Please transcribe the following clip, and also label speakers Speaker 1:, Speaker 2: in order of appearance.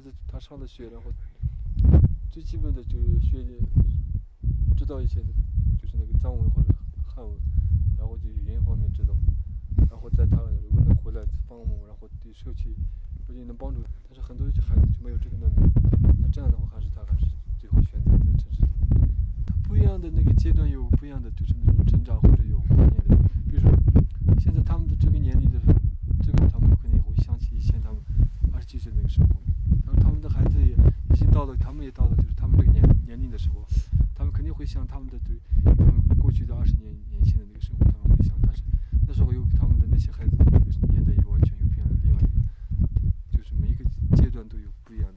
Speaker 1: 子他上的学，然后最基本的就是学知道一些，就是那个藏文或者汉文，然后就语言方面知道，然后在他如果能回来帮我，然后对社区不仅能帮助，但是很多孩子就没有这个能力，那这样的话还是他还是最后选择在城市里。不一样的那个阶段有不一样的就是那种成长或者有观念的，比如说现在他们的这个年龄的时候，到了就是他们这个年年龄的时候，他们肯定会想他们的对，他们过去的二十年年轻的那个生活，他们会想，但是那时候有他们的那些孩子，年代又完全又变了另外一个，就是每一个阶段都有不一样。